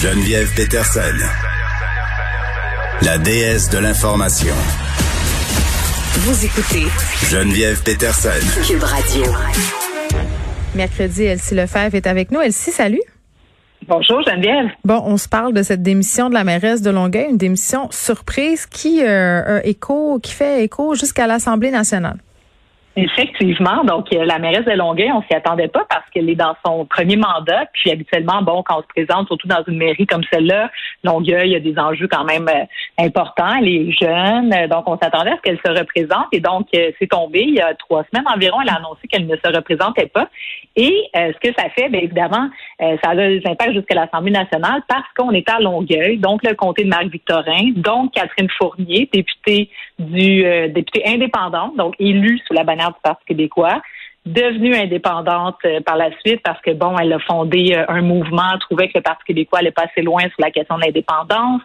Geneviève Peterson, la déesse de l'information. Vous écoutez Geneviève Peterson. Cube Radio. Mercredi, Elsie Lefebvre est avec nous. Elsie, salut. Bonjour Geneviève. Bon, on se parle de cette démission de la mairesse de Longueuil, une démission surprise qui euh, écho, qui fait écho jusqu'à l'Assemblée nationale. Effectivement. Donc, euh, la mairesse de Longueuil, on s'y attendait pas parce qu'elle est dans son premier mandat. Puis, habituellement, bon, quand on se présente, surtout dans une mairie comme celle-là, Longueuil a des enjeux quand même euh, importants. Elle est jeune. Donc, on s'attendait à ce qu'elle se représente. Et donc, euh, c'est tombé. Il y a trois semaines environ, elle a annoncé qu'elle ne se représentait pas. Et ce que ça fait, bien évidemment, ça a des impacts jusqu'à l'Assemblée nationale parce qu'on est à Longueuil, donc le comté de Marc-Victorin, donc Catherine Fournier, députée du députée indépendante, donc élue sous la bannière du Parti québécois devenue indépendante euh, par la suite parce que bon, elle a fondé euh, un mouvement, trouvait que le Parti québécois allait pas assez loin sur la question de l'indépendance.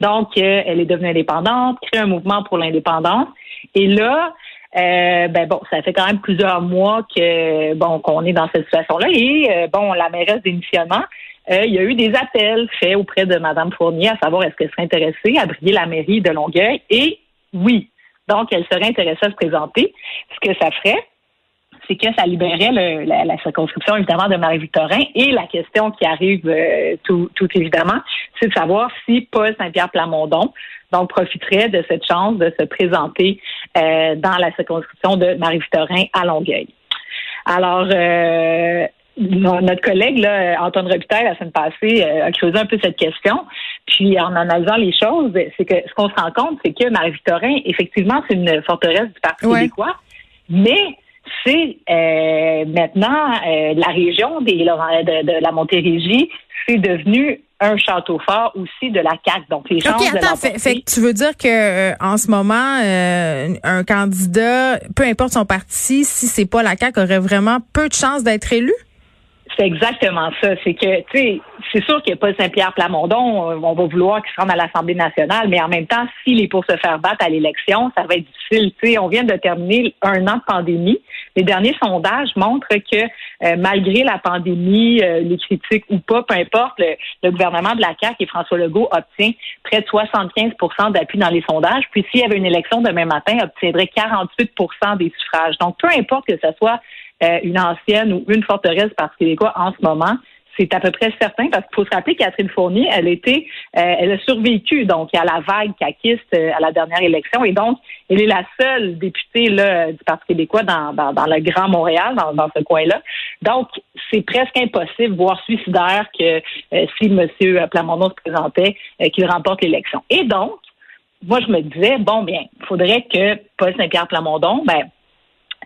Donc, euh, elle est devenue indépendante, crée un mouvement pour l'indépendance. Et là, ben bon, ça fait quand même plusieurs mois que bon qu'on est dans cette situation-là. Et bon, la mairesse d'initialement, il y a eu des appels faits auprès de Mme Fournier à savoir est-ce qu'elle serait intéressée à briller la mairie de Longueuil. Et oui, donc, elle serait intéressée à se présenter. Ce que ça ferait, c'est que ça libérait la, circonscription, évidemment, de Marie-Victorin. Et la question qui arrive euh, tout, évidemment, c'est de savoir si Paul Saint-Pierre Plamondon donc profiterait de cette chance de se présenter euh, dans la circonscription de Marie-Victorin à Longueuil. Alors, euh, notre collègue, là, Antoine Robitaille, la semaine passée, a creusé un peu cette question. Puis en analysant les choses, c'est que ce qu'on se rend compte, c'est que Marie-Victorin, effectivement, c'est une forteresse du Parti québécois, mais c'est euh, maintenant euh, la région des, de, la Montérégie, c'est devenu un château fort aussi de la CAQ. Donc les chances attends, de fait, fait, tu veux dire que euh, en ce moment, un candidat, peu importe son parti, si c'est pas la CAQ, aurait vraiment peu de chances d'être élu? C'est exactement ça. C'est que, tu sais, c'est sûr qu'il n'y a pas Saint-Pierre Plamondon. Euh, on va vouloir qu'il se rende à l'Assemblée nationale, mais en même temps, s'il est pour se faire battre à l'élection, ça va être difficile. Tu sais, on vient de terminer un an de pandémie. Les derniers sondages montrent que euh, malgré la pandémie, euh, les critiques ou pas, peu importe, le, gouvernement de la CAQ et François Legault obtient près de 75% d'appui dans les sondages. Puis s'il y avait une élection demain matin, obtiendrait 48% des suffrages. Donc, peu importe que ce soit euh, une ancienne ou une forteresse parce québécois en ce moment. C'est à peu près certain parce qu'il faut se rappeler Catherine Fournier, elle était, euh, elle a survécu donc à la vague caquiste euh, à la dernière élection et donc elle est la seule députée là, du Parti québécois dans, dans, dans le Grand Montréal, dans, dans ce coin-là. Donc c'est presque impossible, voire suicidaire, que si M. Plamondon se présentait, qu'il remporte l'élection. Et donc moi, je me disais, bon, bien, faudrait que Paul Saint-Pierre Plamondon, ben,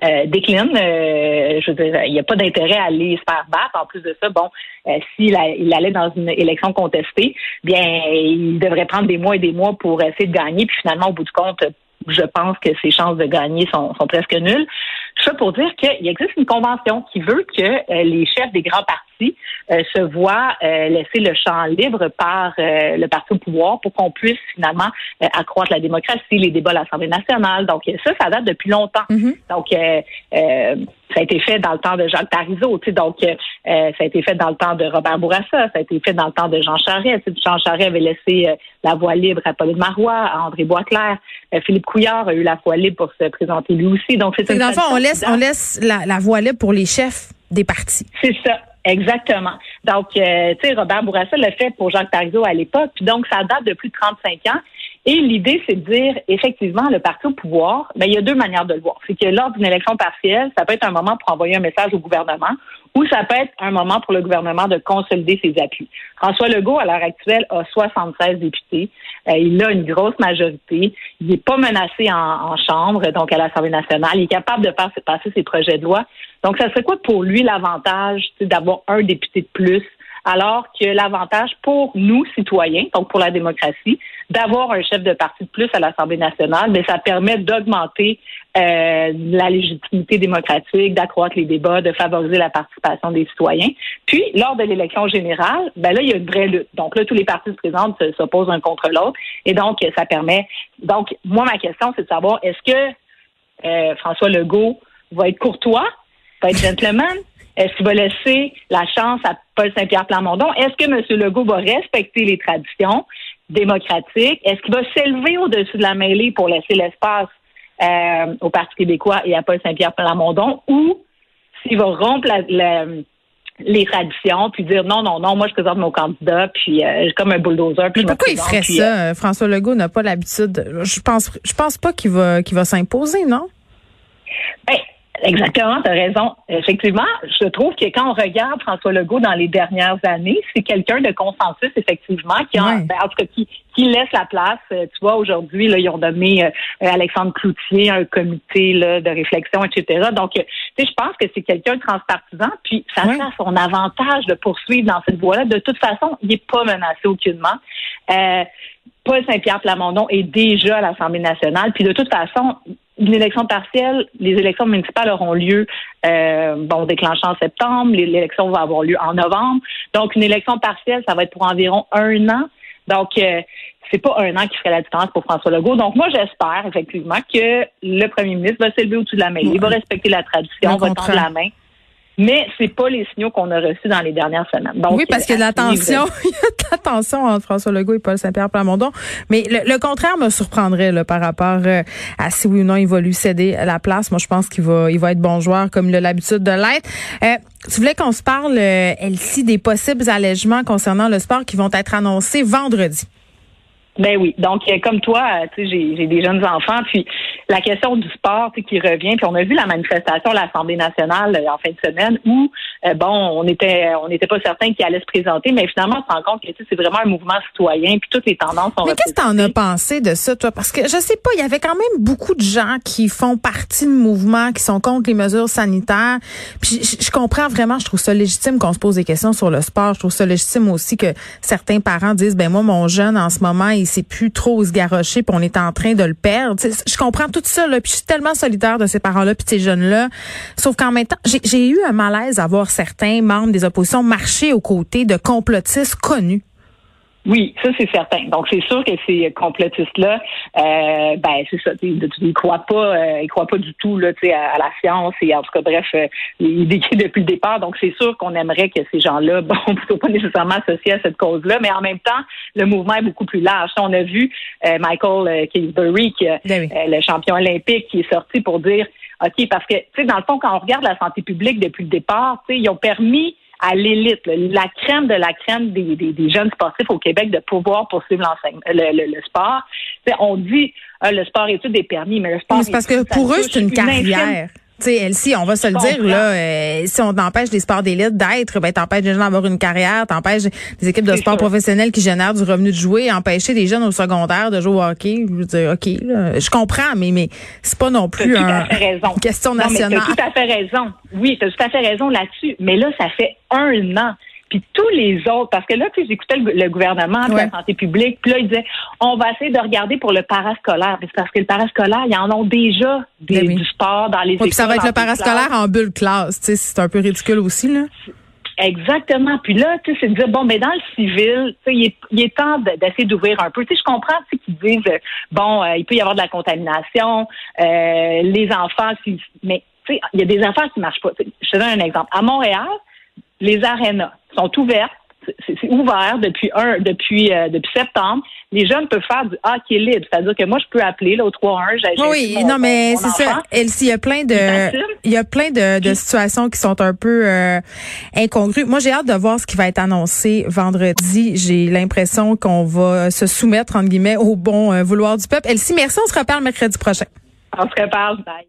euh, décline. Euh, je veux dire, il n'y a pas d'intérêt à aller se faire battre. En plus de ça, bon, euh, s'il il allait dans une élection contestée, bien, il devrait prendre des mois et des mois pour essayer de gagner. Puis finalement, au bout du compte, je pense que ses chances de gagner sont, sont presque nulles. Ça pour dire qu'il existe une convention qui veut que les chefs des grands partis euh, se voit euh, laisser le champ libre par euh, le parti au pouvoir pour qu'on puisse finalement accroître la démocratie, les débats à l'Assemblée nationale. Donc ça, ça date depuis longtemps. Mm-hmm. Donc ça a été fait dans le temps de Jacques Parizeau, tu sais, donc ça a été fait dans le temps de Robert Bourassa, ça a été fait dans le temps de Jean Charest. Jean Charest avait laissé la voie libre à Pauline Marois, à André Boisclair. Philippe Couillard a eu la voie libre pour se présenter lui aussi. Donc c'est dans le fond, on laisse, on laisse la, la voie libre pour les chefs des partis. C'est ça. Exactement. Donc, euh, tu sais, Robert Bourassa l'a fait pour Jacques Parizeau à l'époque, donc ça date de plus de 35 ans. Et l'idée, c'est de dire, effectivement, le parti au pouvoir, ben, il y a deux manières de le voir. C'est que lors d'une élection partielle, ça peut être un moment pour envoyer un message au gouvernement ou ça peut être un moment pour le gouvernement de consolider ses appuis. François Legault, à l'heure actuelle, a 76 députés. Euh, il a une grosse majorité. Il n'est pas menacé en, Chambre, donc à l'Assemblée nationale. Il est capable de passer, passer ses projets de loi. Donc, ça serait quoi pour lui l'avantage d'avoir un député de plus alors que l'avantage pour nous, citoyens, donc pour la démocratie, d'avoir un chef de parti de plus à l'Assemblée nationale, mais ça permet d'augmenter euh, la légitimité démocratique, d'accroître les débats, de favoriser la participation des citoyens. Puis, lors de l'élection générale, ben là, il y a une vraie lutte. Donc là, tous les partis se présentent, s'opposent un contre l'autre, et donc ça permet. Donc, moi, ma question, c'est de savoir est-ce que euh, François Legault va être courtois, va être gentleman, Est-ce qu'il va laisser la chance à Paul Saint-Pierre Plamondon? Est-ce que M. Legault va respecter les traditions démocratiques? Est-ce qu'il va s'élever au-dessus de la mêlée pour laisser l'espace euh, au Parti québécois et à Paul Saint-Pierre Plamondon? Ou s'il va rompre les traditions, puis dire non, non, non, moi je présente mon candidat, puis euh, comme un bulldozer. Puis pourquoi il ferait ça? Euh, François Legault n'a pas l'habitude. Je pense, je pense pas qu'il va, qu'il va s'imposer, non? Ben, Exactement, tu as raison. Effectivement, je trouve que quand on regarde François Legault dans les dernières années, c'est quelqu'un de consensus, effectivement, qui, ben, en tout cas, qui, qui laisse la place. Euh, tu vois, aujourd'hui, là, ils ont nommé euh, Alexandre Cloutier, un comité là, de réflexion, etc. Donc, euh, tu sais, je pense que c'est quelqu'un de transpartisan, puis ça fait son avantage de poursuivre dans cette voie-là. De toute façon, il n'est pas menacé aucunement. Euh, Paul Saint-Pierre Plamondon est déjà à l'Assemblée nationale, puis de toute façon, une élection partielle, les élections municipales auront lieu, euh, bon, déclenchées en septembre, l'élection va avoir lieu en novembre. Donc, une élection partielle, ça va être pour environ un an. Donc, euh, c'est pas un an qui ferait la différence pour François Legault. Donc, moi, j'espère effectivement que le premier ministre va s'élever au-dessus de la main. Il va respecter la tradition, va tendre la main mais c'est pas les signaux qu'on a reçus dans les dernières semaines. Donc, oui, parce qu'il y a de la tension, il y a de la tension entre François Legault et Paul Saint-Pierre Plamondon. Mais le, contraire me surprendrait là, par rapport euh, à si oui ou non il va lui céder la place. Moi, je pense qu'il va, il va être bon joueur comme il a l'habitude de l'être. Euh, tu voulais qu'on se parle, euh, Elsie, des possibles allègements concernant le sport qui vont être annoncés vendredi. Ben oui. Donc, euh, comme toi, euh, tu sais, j'ai des jeunes enfants, puis la question du sport qui revient, puis on a vu la manifestation à l'Assemblée nationale euh, en fin de semaine où, bon, on était on n'était pas certain qu'il allait se présenter, mais finalement, on se rend compte que c'est vraiment un mouvement citoyen, puis toutes les tendances sont Mais qu'est-ce que tu en as pensé de ça, toi? Parce que je sais pas, il y avait quand même beaucoup de gens qui font partie du mouvement, qui sont contre les mesures sanitaires. Puis je, comprends vraiment, je trouve ça légitime qu'on se pose des questions sur le sport. Je trouve ça légitime aussi que certains parents disent, ben moi, mon jeune, en ce moment, il c'est plus trop se garrocher, puis on est en train de le perdre. je comprends tout ça, là, puis je suis tellement solidaire de ces parents-là, puis ces jeunes-là. Sauf qu'en même temps, j'ai eu un malaise à voir certains membres des oppositions marcher aux côtés de complotistes connus. Oui, ça c'est certain. Donc c'est sûr que ces complotistes-là, euh, ben c'est ça, ils ne croient pas, euh, ils croient pas du tout là, à, à la science et en tout cas bref, euh, ils décrivent depuis le départ. Donc c'est sûr qu'on aimerait que ces gens-là, bon, soient pas nécessairement associés à cette cause-là, mais en même temps, le mouvement est beaucoup plus large. On a vu euh, Michael Kingsbury, qui, ben le champion olympique, qui est sorti pour dire, ok, parce que tu sais dans le fond quand on regarde la santé publique depuis le départ, tu sais, ils ont permis à l'élite, la crème de la crème des, des, jeunes sportifs au Québec de pouvoir poursuivre l'enseignement, le, le, sport. on dit euh, le sport études est permis, mais le sport. c'est parce que pour eux, c'est une carrière. Tu sais, Elsie, on va se le dire, là, euh, si on empêche les sports d'élite d'être, ben, t'empêches les gens d'avoir une carrière, t'empêches des équipes de sport professionnels qui génèrent du revenu de jouer, empêcher les jeunes au secondaire de jouer au hockey. Je veux dire, OK, là, je comprends, mais, mais c'est pas non plus un, une question nationale. Tu as tout à fait raison. Oui, tu as tout à fait raison là-dessus. Mais là, ça fait un an puis tous les autres, parce que là, puis j'écoutais le, gouvernement, de la santé publique, puis là, ils disaient, on va essayer de regarder pour le parascolaire. C'est parce que le parascolaire, ils en ont déjà des, ben du sport dans les écoles. Puis ça va être le parascolaire en bulle classe, tu sais, c'est un peu ridicule aussi, là. Exactement. Puis là, tu sais, c'est de dire, bon, mais dans le civil, tu sais, il est, il est temps d'essayer d'ouvrir un peu. Tu sais, je comprends, tu sais, qu'ils disent, bon, euh, il peut y avoir de la contamination, euh, les enfants, mais, tu sais, il y a des affaires qui marchent pas. je te donne un exemple. À Montréal, les arénas sont ouvertes. C'est ouvert depuis un depuis euh, depuis septembre. Les jeunes peuvent faire du hockey libre, c'est-à-dire que moi je peux appeler là, au 3-1. Oui, non mais c'est ça. Elsie, il y a plein de il y a plein de, de situations qui sont un peu euh, incongrues. Moi j'ai hâte de voir ce qui va être annoncé vendredi. J'ai l'impression qu'on va se soumettre entre guillemets au bon euh, vouloir du peuple. Elsie, merci. On se reparle mercredi prochain. On se reparle. Bye.